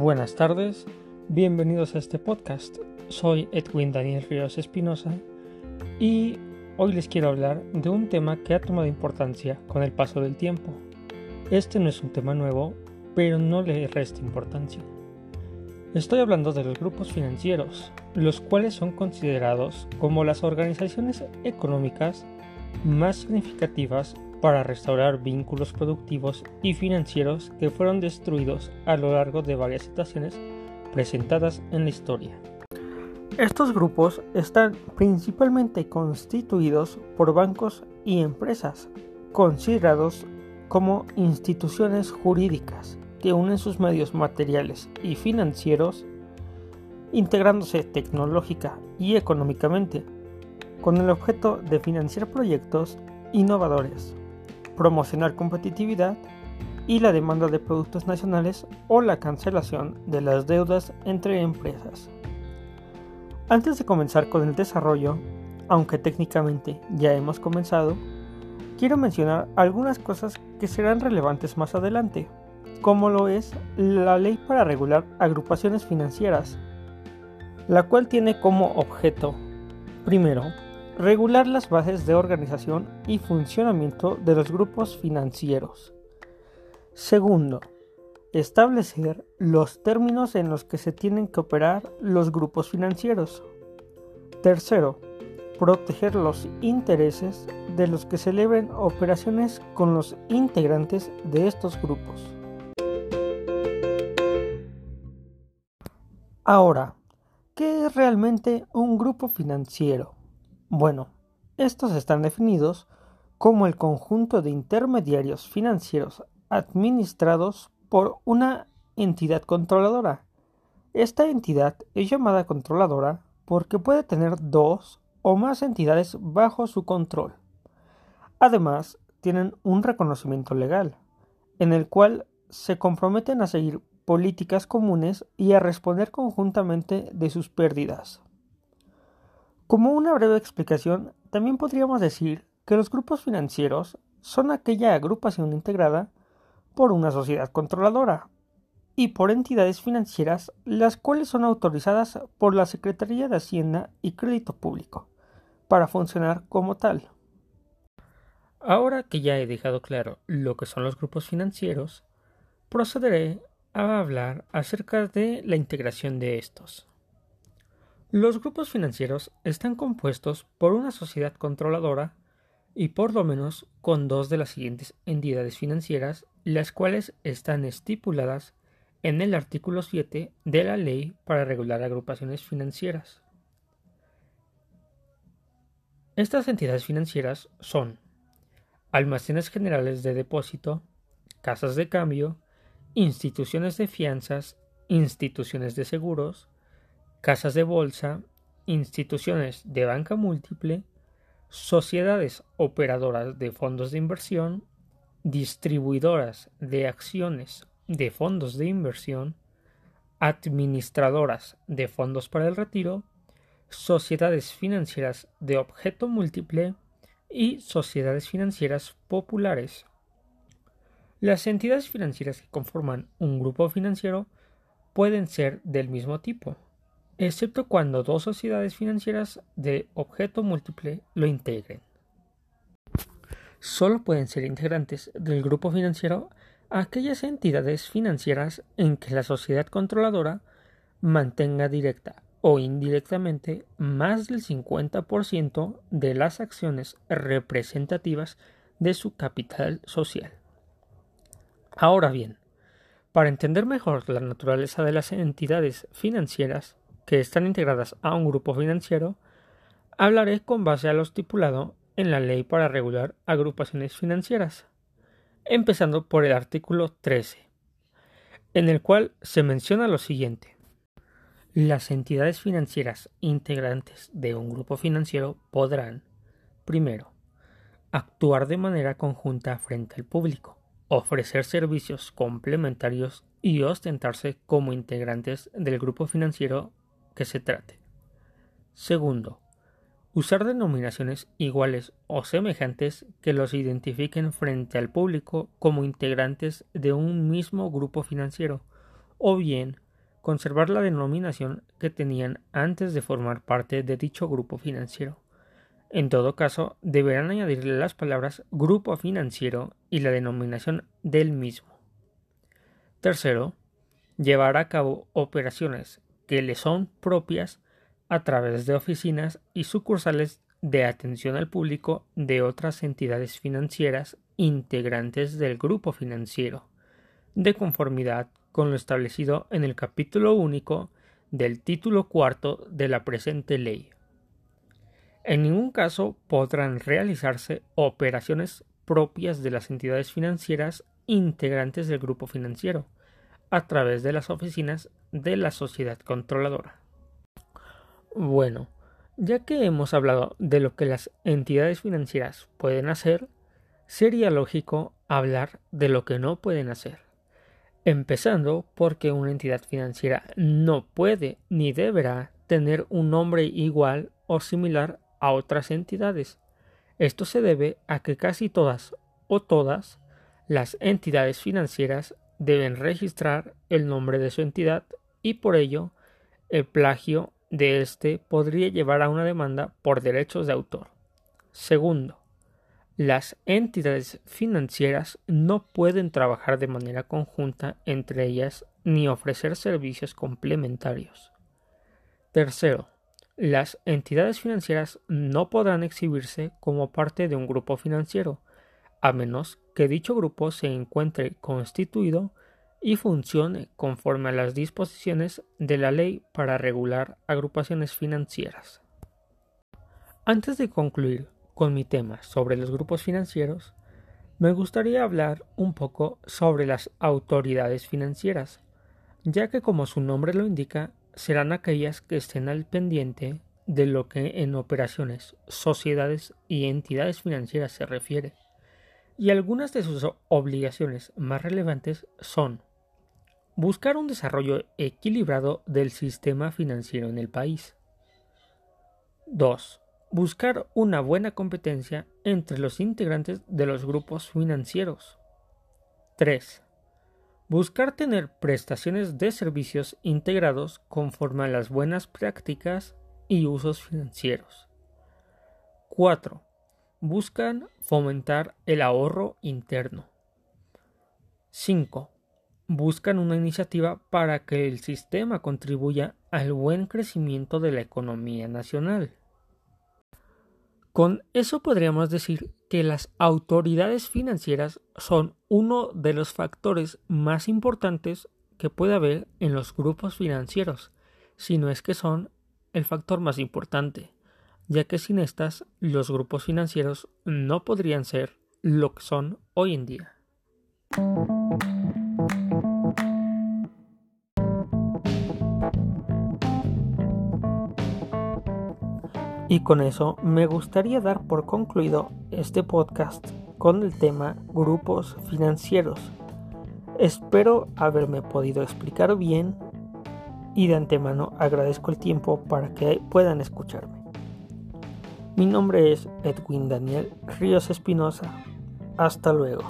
Buenas tardes, bienvenidos a este podcast. Soy Edwin Daniel Ríos Espinosa y hoy les quiero hablar de un tema que ha tomado importancia con el paso del tiempo. Este no es un tema nuevo, pero no le resta importancia. Estoy hablando de los grupos financieros, los cuales son considerados como las organizaciones económicas más significativas para restaurar vínculos productivos y financieros que fueron destruidos a lo largo de varias situaciones presentadas en la historia. Estos grupos están principalmente constituidos por bancos y empresas, considerados como instituciones jurídicas que unen sus medios materiales y financieros, integrándose tecnológica y económicamente, con el objeto de financiar proyectos innovadores promocionar competitividad y la demanda de productos nacionales o la cancelación de las deudas entre empresas. Antes de comenzar con el desarrollo, aunque técnicamente ya hemos comenzado, quiero mencionar algunas cosas que serán relevantes más adelante, como lo es la ley para regular agrupaciones financieras, la cual tiene como objeto, primero, regular las bases de organización y funcionamiento de los grupos financieros. Segundo, establecer los términos en los que se tienen que operar los grupos financieros. Tercero, proteger los intereses de los que celebren operaciones con los integrantes de estos grupos. Ahora, ¿qué es realmente un grupo financiero? Bueno, estos están definidos como el conjunto de intermediarios financieros administrados por una entidad controladora. Esta entidad es llamada controladora porque puede tener dos o más entidades bajo su control. Además, tienen un reconocimiento legal, en el cual se comprometen a seguir políticas comunes y a responder conjuntamente de sus pérdidas. Como una breve explicación, también podríamos decir que los grupos financieros son aquella agrupación integrada por una sociedad controladora y por entidades financieras las cuales son autorizadas por la Secretaría de Hacienda y Crédito Público para funcionar como tal. Ahora que ya he dejado claro lo que son los grupos financieros, procederé a hablar acerca de la integración de estos. Los grupos financieros están compuestos por una sociedad controladora y por lo menos con dos de las siguientes entidades financieras, las cuales están estipuladas en el artículo 7 de la Ley para regular agrupaciones financieras. Estas entidades financieras son almacenes generales de depósito, casas de cambio, instituciones de fianzas, instituciones de seguros, casas de bolsa, instituciones de banca múltiple, sociedades operadoras de fondos de inversión, distribuidoras de acciones de fondos de inversión, administradoras de fondos para el retiro, sociedades financieras de objeto múltiple y sociedades financieras populares. Las entidades financieras que conforman un grupo financiero pueden ser del mismo tipo, excepto cuando dos sociedades financieras de objeto múltiple lo integren. Solo pueden ser integrantes del grupo financiero aquellas entidades financieras en que la sociedad controladora mantenga directa o indirectamente más del 50% de las acciones representativas de su capital social. Ahora bien, para entender mejor la naturaleza de las entidades financieras, que están integradas a un grupo financiero, hablaré con base a lo estipulado en la ley para regular agrupaciones financieras, empezando por el artículo 13, en el cual se menciona lo siguiente. Las entidades financieras integrantes de un grupo financiero podrán, primero, actuar de manera conjunta frente al público, ofrecer servicios complementarios y ostentarse como integrantes del grupo financiero que se trate. Segundo, usar denominaciones iguales o semejantes que los identifiquen frente al público como integrantes de un mismo grupo financiero, o bien conservar la denominación que tenían antes de formar parte de dicho grupo financiero. En todo caso, deberán añadirle las palabras grupo financiero y la denominación del mismo. Tercero, llevar a cabo operaciones que le son propias a través de oficinas y sucursales de atención al público de otras entidades financieras integrantes del grupo financiero, de conformidad con lo establecido en el capítulo único del título cuarto de la presente ley. En ningún caso podrán realizarse operaciones propias de las entidades financieras integrantes del grupo financiero, a través de las oficinas de la sociedad controladora. Bueno, ya que hemos hablado de lo que las entidades financieras pueden hacer, sería lógico hablar de lo que no pueden hacer. Empezando porque una entidad financiera no puede ni deberá tener un nombre igual o similar a otras entidades. Esto se debe a que casi todas o todas las entidades financieras deben registrar el nombre de su entidad y por ello el plagio de éste podría llevar a una demanda por derechos de autor. Segundo, las entidades financieras no pueden trabajar de manera conjunta entre ellas ni ofrecer servicios complementarios. Tercero, las entidades financieras no podrán exhibirse como parte de un grupo financiero, a menos que dicho grupo se encuentre constituido y funcione conforme a las disposiciones de la ley para regular agrupaciones financieras. Antes de concluir con mi tema sobre los grupos financieros, me gustaría hablar un poco sobre las autoridades financieras, ya que como su nombre lo indica, serán aquellas que estén al pendiente de lo que en operaciones, sociedades y entidades financieras se refiere y algunas de sus obligaciones más relevantes son buscar un desarrollo equilibrado del sistema financiero en el país. 2. Buscar una buena competencia entre los integrantes de los grupos financieros. 3. Buscar tener prestaciones de servicios integrados conforme a las buenas prácticas y usos financieros. 4 buscan fomentar el ahorro interno. 5. Buscan una iniciativa para que el sistema contribuya al buen crecimiento de la economía nacional. Con eso podríamos decir que las autoridades financieras son uno de los factores más importantes que puede haber en los grupos financieros, si no es que son el factor más importante ya que sin estas los grupos financieros no podrían ser lo que son hoy en día. Y con eso me gustaría dar por concluido este podcast con el tema grupos financieros. Espero haberme podido explicar bien y de antemano agradezco el tiempo para que puedan escucharme. Mi nombre es Edwin Daniel Ríos Espinosa. Hasta luego.